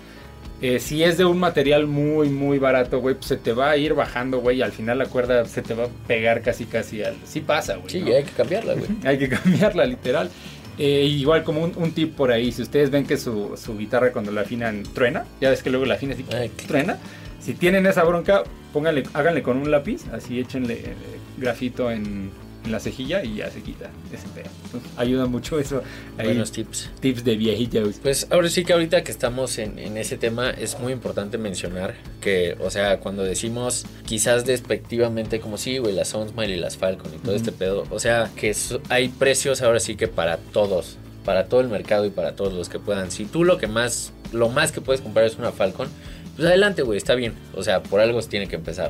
eh, si es de un material muy, muy barato, güey, pues se te va a ir bajando, güey, y al final la cuerda se te va a pegar casi, casi al... Sí pasa, güey. Sí, hay que cambiarla, güey. [LAUGHS] Hay que cambiarla, literal. Eh, igual como un, un tip por ahí, si ustedes ven que su, su guitarra cuando la afinan truena, ya ves que luego la afinas y Ay, truena. Si tienen esa bronca, pónganle, háganle con un lápiz, así échenle eh, grafito en, en la cejilla y ya se quita ese pedo. Entonces, ayuda mucho eso. Ahí, Buenos tips. tips de viejitos. Pues ahora sí que ahorita que estamos en, en ese tema es muy importante mencionar que, o sea, cuando decimos quizás despectivamente como sí, güey, las Soundsmile y las Falcon y todo este pedo, o sea, que so- hay precios ahora sí que para todos, para todo el mercado y para todos los que puedan. Si tú lo que más, lo más que puedes comprar es una Falcon, pues adelante, güey, está bien. O sea, por algo se tiene que empezar.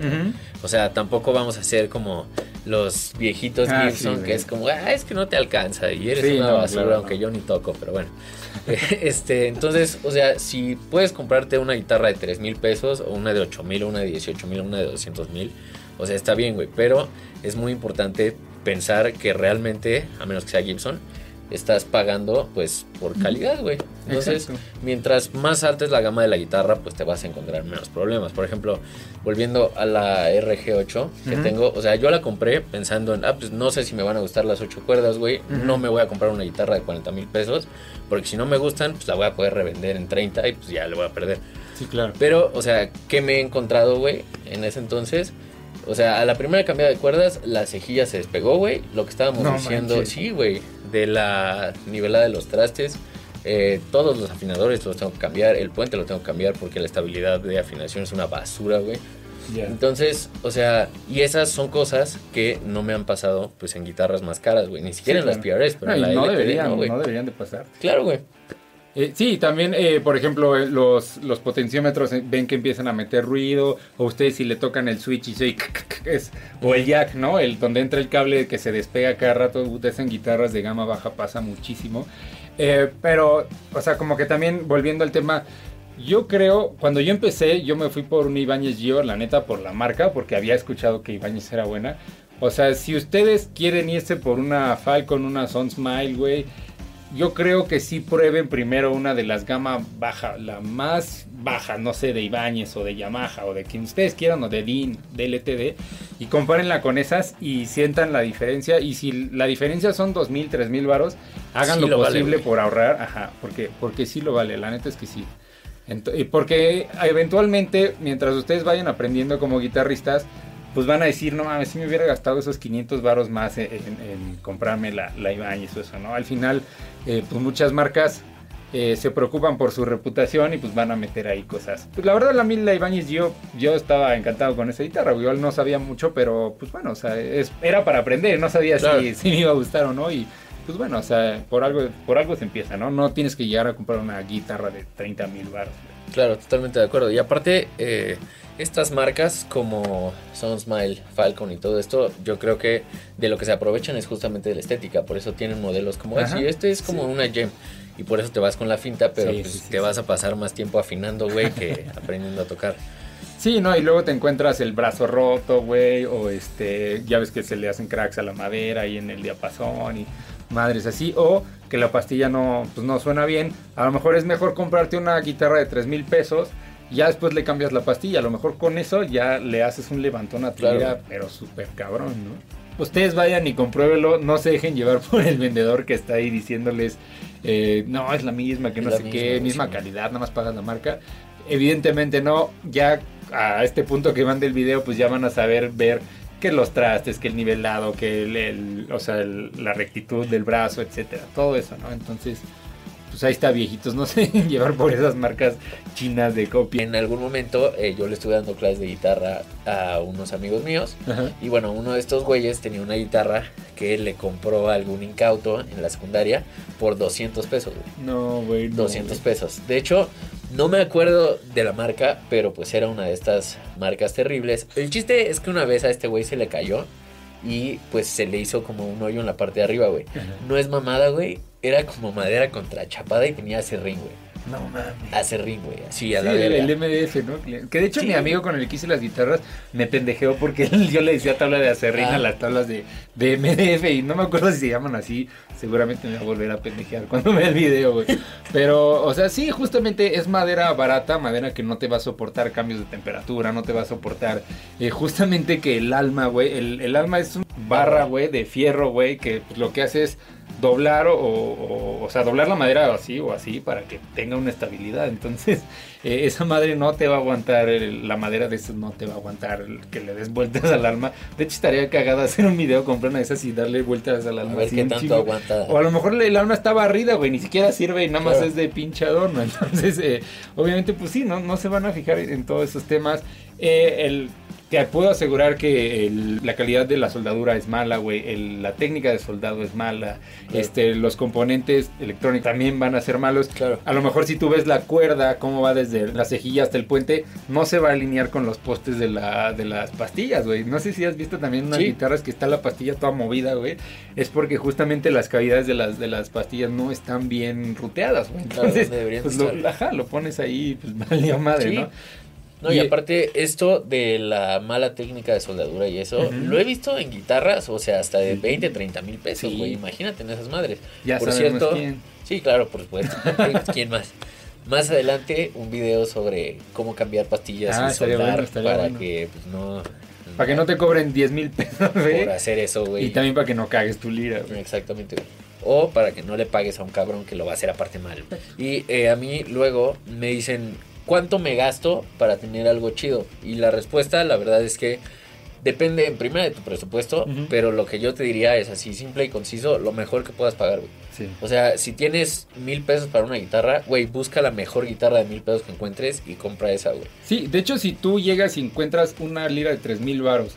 O sea, tampoco vamos a ser como los viejitos Ah, Gibson, sí, que es como, ah, es que no te alcanza y eres Sí, una no, basura, claro, aunque no. yo ni toco, pero bueno. [LAUGHS] este, entonces, o sea, si puedes comprarte una guitarra de 3 mil pesos, o una de 8 mil, una de 18 mil, una de 200 mil, o sea, está bien, güey, pero es muy importante pensar que realmente, a menos que sea Gibson, estás pagando pues por calidad, güey. Entonces, Exacto. mientras más alta es la gama de la guitarra, pues te vas a encontrar menos problemas. Por ejemplo, volviendo a la RG8 que tengo, o sea, yo la compré pensando en, ah, pues no sé si me van a gustar las 8 cuerdas, güey. No me voy a comprar una guitarra de 40 mil pesos, porque si no me gustan, pues la voy a poder revender en 30 y pues ya le voy a perder. Sí, claro. Pero, o sea, ¿qué me he encontrado, güey? En ese entonces. O sea, a la primera cambiada de cuerdas, la cejilla se despegó, güey. Lo que estábamos No diciendo, manches. sí, güey. De la nivelada de los trastes. Eh, todos los afinadores los tengo que cambiar. El puente lo tengo que cambiar porque la estabilidad de afinación es una basura, güey. Ya. Entonces, o sea, y esas son cosas que no me han pasado, pues, en guitarras más caras, güey. Ni siquiera Sí, en las claro. PRS, pero No, en la no LTD, deberían, no, güey. no deberían de pasar. Claro, güey. Eh, sí, también, eh, por ejemplo, eh, los, los potenciómetros eh, ven que empiezan a meter ruido, o ustedes si le tocan el switch y se [LAUGHS] es, o el jack, ¿no? El donde entra el cable que se despega cada rato, ustedes en guitarras de gama baja pasa muchísimo. Eh, pero, o sea, como que también volviendo al tema, yo creo, cuando yo empecé, yo me fui por un Ibáñez Gio, la neta, por la marca, porque había escuchado que Ibáñez era buena. O sea, si ustedes quieren irse por una Falcon, una Sun Smile, güey, yo creo que sí prueben primero una de las gama baja, la más baja, no sé, de Ibáñez o de Yamaha o de quien ustedes quieran o de DIN, de LTD y compárenla con esas y sientan la diferencia y si la diferencia son dos mil, tres mil varos, hagan Sí lo, lo posible por ahorrar, ajá, porque, porque sí lo vale, la neta es que sí. Porque eventualmente, mientras ustedes vayan aprendiendo como guitarristas, pues van a decir, no mames, si me hubiera gastado esos 500 varos más en, en- en comprarme la, la Ibáñez o eso, ¿no? Al final, eh, pues muchas marcas eh, se preocupan por su reputación y pues van a meter ahí cosas. Pues la verdad, la mil la Ibáñez, yo, yo estaba encantado con esa guitarra. Yo no sabía mucho, pero pues bueno, o sea, es- era para aprender, no sabía Claro. si, si me iba a gustar o no y... Pues bueno, o sea, por algo, por algo se empieza, ¿no? No tienes que llegar a comprar una guitarra de 30 mil baros. Claro, totalmente de acuerdo. Y aparte, eh, estas marcas como Soundsmile, Falcon y todo esto, yo creo que de lo que se aprovechan es justamente de la estética. Por eso tienen modelos como Ajá, así. Este es como sí. una gem. Y por eso te vas con la finta, pero Sí, pues, sí, te vas a pasar más tiempo afinando, güey, que [LAUGHS] aprendiendo a tocar. Sí, no, y luego te encuentras el brazo roto, güey, o este, ya ves que se le hacen cracks a la madera y en el diapasón y madres así, o que la pastilla no, pues no suena bien. A lo mejor es mejor comprarte una guitarra de 3 mil pesos y ya después le cambias la pastilla. A lo mejor con eso ya le haces un levantón a tu Claro. pero súper cabrón, ¿no? Ustedes vayan y compruébelo, no se dejen llevar [LAUGHS] por el vendedor que está ahí diciéndoles, eh, no, es la misma, que Es no sé misma, qué, misma calidad, nada más pagas la marca. Evidentemente no, ya a este punto que van del video, pues ya van a saber ver que los trastes, que el nivelado, que el, el- o sea, el- la rectitud del brazo, etcétera, todo eso, ¿no? Entonces, pues ahí está, viejitos, no [LAUGHS] dejen llevar por esas marcas chinas de copia. En algún momento eh, yo le estuve dando clases de guitarra a unos amigos míos. Ajá. Y bueno, uno de estos güeyes tenía una guitarra que le compró a algún incauto en la secundaria por 200 pesos, güey. No, güey. no, 200 güey. pesos. De hecho, no me acuerdo de la marca, pero pues era una de estas marcas terribles. El chiste es que una vez a este güey se le cayó y pues se le hizo como un hoyo en la parte de arriba, güey. Ajá. No es mamada, güey. Era como madera contrachapada y tenía acerrín, güey. No mames. Acerrín, güey. Así a Sí, la el, MDF, ¿no? Que de hecho Sí. mi amigo con el que hice las guitarras me pendejeó porque [LAUGHS] yo le decía tabla de acerrín Ah. a las tablas de, de MDF y no me acuerdo si se llaman así. Seguramente me va a volver a pendejear cuando vea el video, güey. Pero, o sea, sí, justamente es madera barata, madera que no te va a soportar cambios de temperatura, no te va a soportar. eh, justamente que el alma, güey, el, el alma es un barra, güey, de fierro, güey, que pues, lo que hace es doblar o, o, o sea, doblar la madera así o así para que tenga una estabilidad. Entonces, [LAUGHS] eh, esa madre no te va a aguantar, el- la madera de eso no te va a aguantar el que le des vueltas al alma. De hecho, estaría cagado hacer un video, comprar una de esas y darle vueltas al A alma. ver así qué un tanto chingo. aguanta. O a lo mejor el alma está barrida, güey, ni siquiera sirve y nada más Claro. es de pinche adorno. [LAUGHS] Entonces, eh, obviamente, pues sí, no, no se van a fijar en todos esos temas. Eh, el, te puedo asegurar que el- la calidad de la soldadura es mala, güey. el- La técnica de soldado es mala. Claro. Este, los componentes electrónicos también van a ser malos. Claro. A lo mejor si tú ves la cuerda, cómo va desde la cejilla hasta el puente, no se va a alinear con los postes de, la, de las pastillas, güey. No sé si has visto también unas Sí. guitarras que está la pastilla toda movida, güey. Es porque justamente las cavidades de las, de las pastillas no están bien ruteadas, güey. Claro, Entonces, deberían pues lo, ajá, lo pones ahí, pues [LAUGHS] valió madre, Sí. ¿no? No, y Y- aparte, esto de la mala técnica de soldadura y eso, lo he visto en guitarras, o sea, hasta de 20, 30 mil pesos, Sí. güey. Imagínate en esas madres. Ya por cierto, quién. sí, claro, por supuesto. [LAUGHS] ¿Quién más? Más adelante, un video sobre cómo cambiar pastillas Ah, y soldar bueno, para bueno. que pues, no. Para que no te cobren 10 mil pesos, güey. Por hacer eso, güey. Y también para que no cagues tu lira, güey. Exactamente. güey. O para que no le pagues a un cabrón que lo va a hacer aparte mal. Y eh, a mí luego me dicen, ¿cuánto me gasto para tener algo chido? Y la respuesta, la verdad es que depende en primera de tu presupuesto, pero lo que yo te diría es así, simple y conciso, lo mejor que puedas pagar, güey. Sí. O sea, si tienes mil pesos para una guitarra, güey, busca la mejor guitarra de mil pesos que encuentres y compra esa, güey. Sí, de hecho, si tú llegas y encuentras una lira de 3000 varos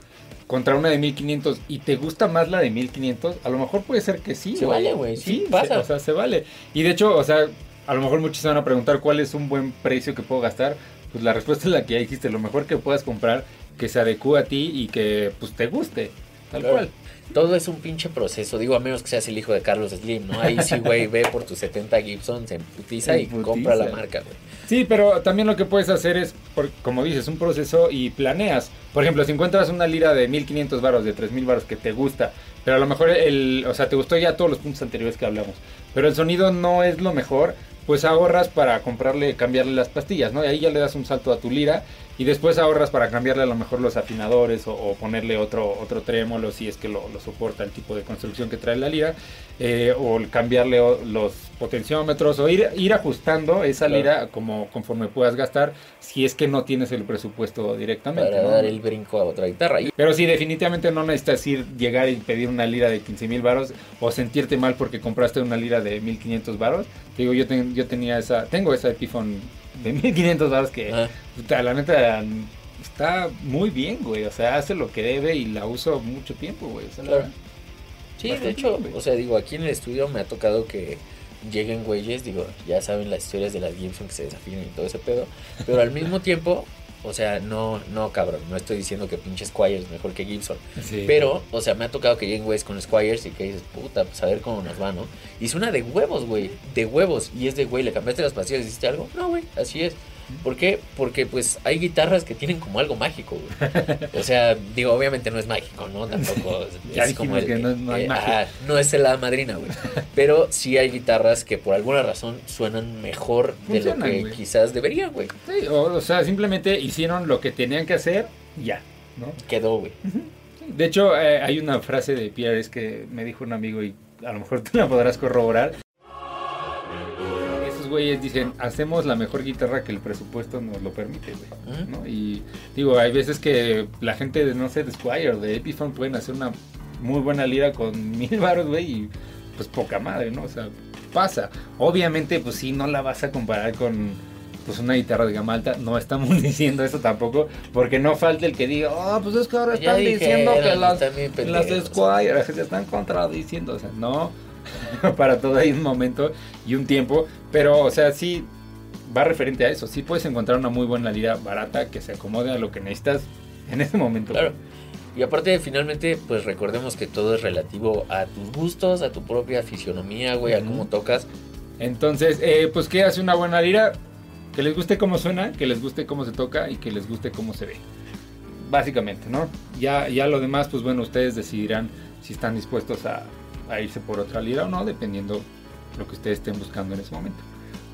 contra una de 1500 y te gusta más la de 1500, a lo mejor puede ser que sí. Se vale, güey, sí, se- pasa. o sea, se vale. Y de hecho, o sea, a lo mejor muchos se van a preguntar cuál es un buen precio que puedo gastar. Pues la respuesta es la que ya dijiste, lo mejor que puedas comprar que se adecue a ti y que pues te guste, tal Claro. cual. Todo es un pinche proceso, digo, a menos que seas el hijo de Carlos Slim, ¿no? Ahí sí, güey, ve por tus 70 Gibson, se emputiza y compra la marca, güey. Sí, pero también lo que puedes hacer es, por- como dices, un proceso y planeas. Por ejemplo, si encuentras una lira de 1500 varos, de 3000 varos que te gusta, pero a lo mejor el, o sea, te gustó ya todos los puntos anteriores que hablamos, pero el sonido no es lo mejor, pues ahorras para comprarle, cambiarle las pastillas, ¿no? Y ahí ya le das un salto a tu lira y después ahorras para cambiarle a lo mejor los afinadores o, o ponerle otro, otro trémolo si es que lo, lo soporta el tipo de construcción que trae la lira, eh, o cambiarle los potenciómetros o ir, ir ajustando esa Claro. lira como conforme puedas gastar si es que no tienes el presupuesto directamente. Para ¿no? dar el brinco a otra guitarra. Pero sí, definitivamente no necesitas ir, llegar y pedir una lira de 15 mil varos o sentirte mal porque compraste una lira de 1500 varos. Te digo, yo, ten- yo tenía esa, tengo esa Epiphone de 1500 varos que, puta, la neta, está muy bien, güey. O sea, hace lo que debe y la uso mucho tiempo, güey. O sea, la- Claro. Sí, de hecho, bien, o sea, digo, aquí en el estudio me ha tocado que lleguen güeyes, digo, ya saben las historias de las Gibson que se desafinan y todo ese pedo, pero al mismo tiempo, o sea, no, no, cabrón, no estoy diciendo que pinche Squire es mejor que Gibson, Sí. pero, o sea, me ha tocado que lleguen güeyes con Squires y que dices, puta, pues a ver cómo nos va, ¿no? Y suena de huevos, güey, de huevos, y es de, güey, ¿le cambiaste las pastillas? ¿Hiciste algo? No, güey, así es. ¿Por qué? Porque pues hay guitarras que tienen como algo mágico, güey. O sea, digo, obviamente no es mágico, ¿no? Tampoco [LAUGHS] Ya es como dijimos que no- no magia. ajá, no es la madrina, güey. Pero sí hay guitarras que por alguna razón suenan mejor de lo que güey. quizás deberían, güey. Sí, o, o sea, simplemente hicieron lo que tenían que hacer ya, ¿no? Quedó, güey. De hecho, eh, hay una frase de Pierre es que me dijo un amigo y a lo mejor tú la podrás corroborar. Güeyes dicen, hacemos la mejor guitarra que el presupuesto nos lo permite, güey. ¿no? Y digo, hay veces que la gente de, no sé, de Squire o de Epiphone pueden hacer una muy buena lira con [LAUGHS] mil baros, güey, y pues poca madre, ¿no? O sea, pasa. Obviamente, pues sí, no la vas a comparar con pues una guitarra de gama alta. No estamos [LAUGHS] diciendo eso tampoco, porque no falta el que diga, oh, pues es que ahora Ya están diciendo que las, las. Squire [LAUGHS] se están contradiciendo. O sea, no, [LAUGHS] para todo hay un momento y un tiempo, pero, o sea, sí va referente a eso. Sí puedes encontrar una muy buena lira barata que se acomode a lo que necesitas en ese momento. Claro. Y aparte, finalmente, pues recordemos que todo es relativo a tus gustos, a tu propia fisionomía, güey, a cómo tocas. Entonces, eh, pues, ¿qué hace una buena lira? Que les guste cómo suena, que les guste cómo se toca y que les guste cómo se ve. Básicamente, ¿no? Ya, ya lo demás, pues bueno, ustedes decidirán si están dispuestos a, a irse por otra lira o no, dependiendo lo que ustedes estén buscando en ese momento.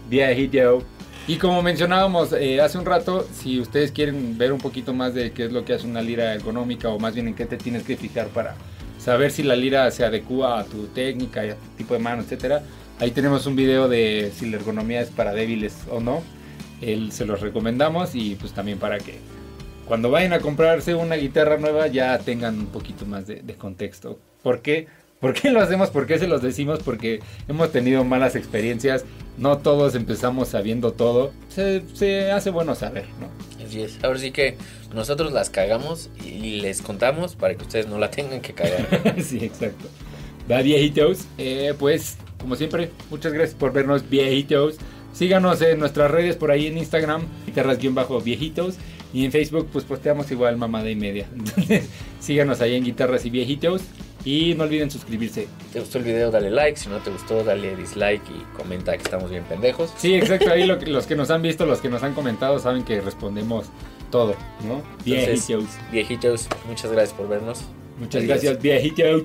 Viejito. Y como mencionábamos eh, hace un rato, si ustedes quieren ver un poquito más de qué es lo que hace una lira ergonómica o más bien en qué te tienes que fijar para saber si la lira se adecua a tu técnica, y a tu tipo de mano, etcétera. Ahí tenemos un video de si la ergonomía es para débiles o no. Él se los recomendamos y pues también para que cuando vayan a comprarse una guitarra nueva ya tengan un poquito más de, de contexto. ¿Por qué? ¿Por qué lo hacemos? ¿Por qué se los decimos? Porque hemos tenido malas experiencias. No todos empezamos sabiendo todo. Se, se hace bueno saber, ¿no? Así es. Ahora sí que nosotros las cagamos y les contamos para que ustedes no la tengan que cagar. [LAUGHS] sí, exacto. Va, viejitos. Eh, pues, como siempre, muchas gracias por vernos, viejitos. Síganos en nuestras redes por ahí en Instagram, guitarras-viejitos. Y en Facebook, pues posteamos igual mamada y media. [LAUGHS] Entonces, síganos ahí en guitarras y viejitos. Y no olviden suscribirse. ¿Te gustó el video? Dale like. Si no te gustó, dale dislike y comenta que estamos bien pendejos. Sí, exacto. Ahí lo que- los que nos han visto, los que nos han comentado, saben que respondemos todo, ¿no? Entonces, Viejitos. Viejitos, muchas gracias por vernos. Muchas Adiós. gracias, viejitos.